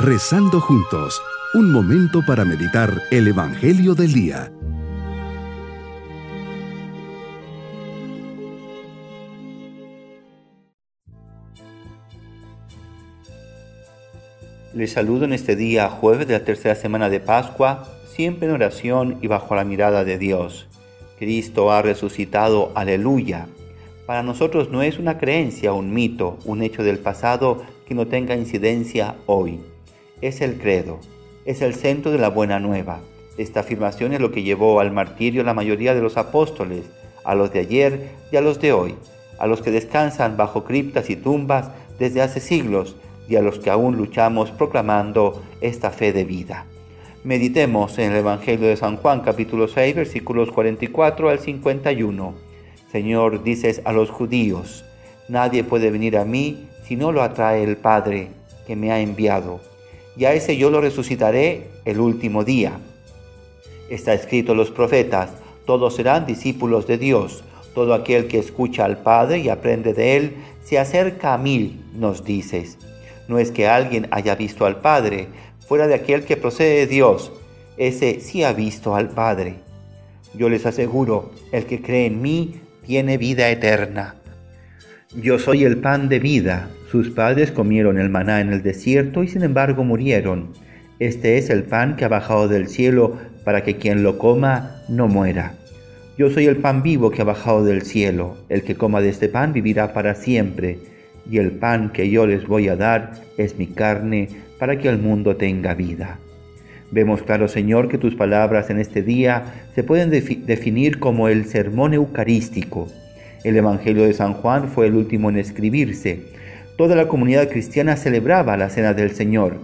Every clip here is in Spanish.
Rezando juntos, un momento para meditar el Evangelio del Día. Les saludo en este día jueves de la tercera semana de Pascua, siempre en oración y bajo la mirada de Dios. Cristo ha resucitado, aleluya. Para nosotros no es una creencia, un mito, un hecho del pasado que no tenga incidencia hoy. Es el credo, es el centro de la buena nueva. Esta afirmación es lo que llevó al martirio a la mayoría de los apóstoles, a los de ayer y a los de hoy, a los que descansan bajo criptas y tumbas desde hace siglos y a los que aún luchamos proclamando esta fe de vida. Meditemos en el Evangelio de San Juan capítulo 6 versículos 44 al 51. Señor, dices a los judíos, nadie puede venir a mí si no lo atrae el Padre que me ha enviado, y a ese yo lo resucitaré el último día. Está escrito en los profetas, todos serán discípulos de Dios, todo aquel que escucha al Padre y aprende de Él, se acerca a mí, nos dices. No es que alguien haya visto al Padre, fuera de aquel que procede de Dios, ese sí ha visto al Padre. Yo les aseguro, el que cree en mí tiene vida eterna. Yo soy el pan de vida. Sus padres comieron el maná en el desierto y sin embargo murieron. Este es el pan que ha bajado del cielo para que quien lo coma no muera. Yo soy el pan vivo que ha bajado del cielo. El que coma de este pan vivirá para siempre. Y el pan que yo les voy a dar es mi carne para que el mundo tenga vida. Vemos claro, Señor, que tus palabras en este día se pueden definir como el sermón eucarístico. El Evangelio de San Juan fue el último en escribirse. Toda la comunidad cristiana celebraba la cena del Señor.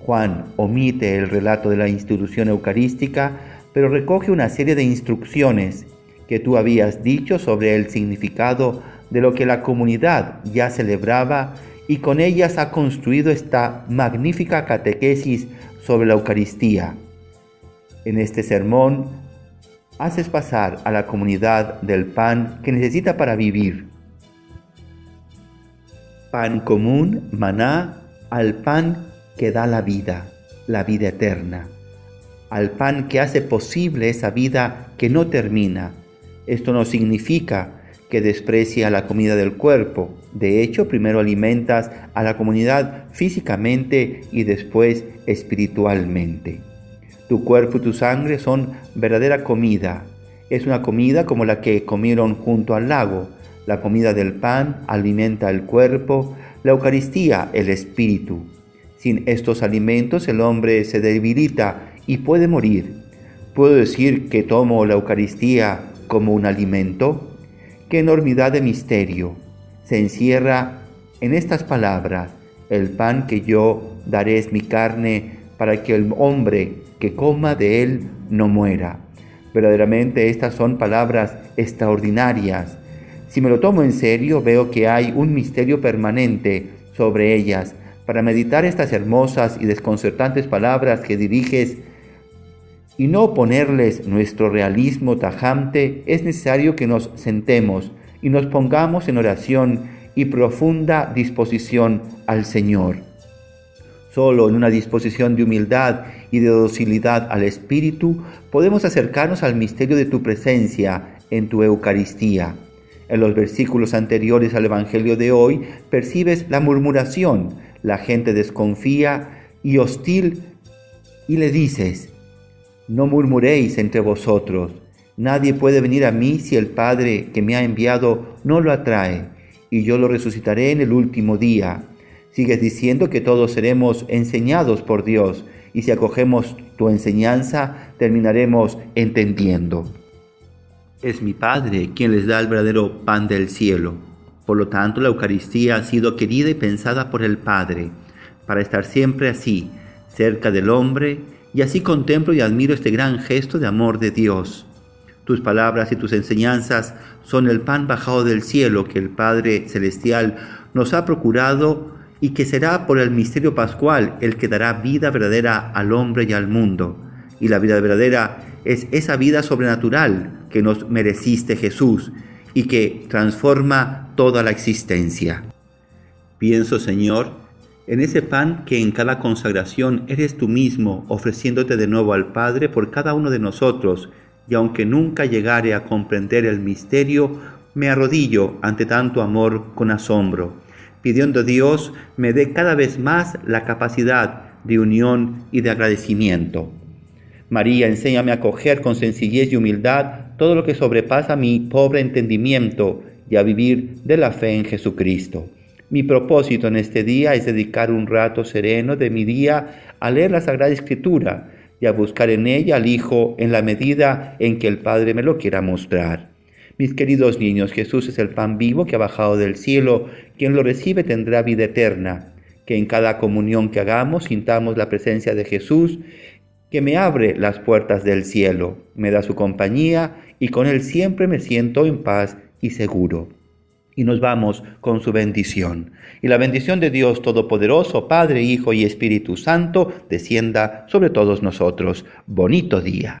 Juan omite el relato de la institución eucarística, pero recoge una serie de instrucciones que tú habías dicho sobre el significado de lo que la comunidad ya celebraba y con ellas ha construido esta magnífica catequesis sobre la Eucaristía. En este sermón haces pasar a la comunidad del pan que necesita para vivir. Pan común, maná, al pan que da la vida, la vida eterna, al pan que hace posible esa vida que no termina. Esto no significa que desprecia la comida del cuerpo. De hecho, primero alimentas a la comunidad físicamente y después espiritualmente. Tu cuerpo y tu sangre son verdadera comida. Es una comida como la que comieron junto al lago. La comida del pan alimenta el cuerpo, la Eucaristía el espíritu. Sin estos alimentos el hombre se debilita y puede morir. ¿Puedo decir que tomo la Eucaristía como un alimento? qué enormidad de misterio se encierra en estas palabras. El pan que yo daré es mi carne para que el hombre que coma de él no muera. Verdaderamente estas son palabras extraordinarias. Si me lo tomo en serio, veo que hay un misterio permanente sobre ellas. Para meditar estas hermosas y desconcertantes palabras que diriges y no ponerles nuestro realismo tajante, es necesario que nos sentemos y nos pongamos en oración y profunda disposición al Señor. Solo en una disposición de humildad y de docilidad al Espíritu podemos acercarnos al misterio de tu presencia en tu Eucaristía. En los versículos anteriores al Evangelio de hoy percibes la murmuración, la gente desconfía y hostil y le dices, no murmuréis entre vosotros. Nadie puede venir a mí si el Padre que me ha enviado no lo atrae, y yo lo resucitaré en el último día. Sigues diciendo que todos seremos enseñados por Dios, y si acogemos tu enseñanza, terminaremos entendiendo. Es mi Padre quien les da el verdadero pan del cielo. Por lo tanto, la Eucaristía ha sido querida y pensada por el Padre, para estar siempre así, cerca del hombre, y así contemplo y admiro este gran gesto de amor de Dios. Tus palabras y tus enseñanzas son el pan bajado del cielo que el Padre Celestial nos ha procurado y que será por el misterio pascual el que dará vida verdadera al hombre y al mundo. Y la vida verdadera es esa vida sobrenatural que nos mereciste Jesús y que transforma toda la existencia. Pienso, Señor, En ese pan que en cada consagración eres tú mismo, ofreciéndote de nuevo al Padre por cada uno de nosotros, y aunque nunca llegare a comprender el misterio, me arrodillo ante tanto amor con asombro, pidiendo a Dios me dé cada vez más la capacidad de unión y de agradecimiento. María, enséñame a coger con sencillez y humildad todo lo que sobrepasa mi pobre entendimiento y a vivir de la fe en Jesucristo. Mi propósito en este día es dedicar un rato sereno de mi día a leer la Sagrada Escritura y a buscar en ella al Hijo en la medida en que el Padre me lo quiera mostrar. Mis queridos niños, Jesús es el pan vivo que ha bajado del cielo. Quien lo recibe tendrá vida eterna. Que en cada comunión que hagamos sintamos la presencia de Jesús, que me abre las puertas del cielo, me da su compañía y con él siempre me siento en paz y seguro y nos vamos con su bendición. Y la bendición de Dios Todopoderoso, Padre, Hijo y Espíritu Santo, descienda sobre todos nosotros. Bonito día.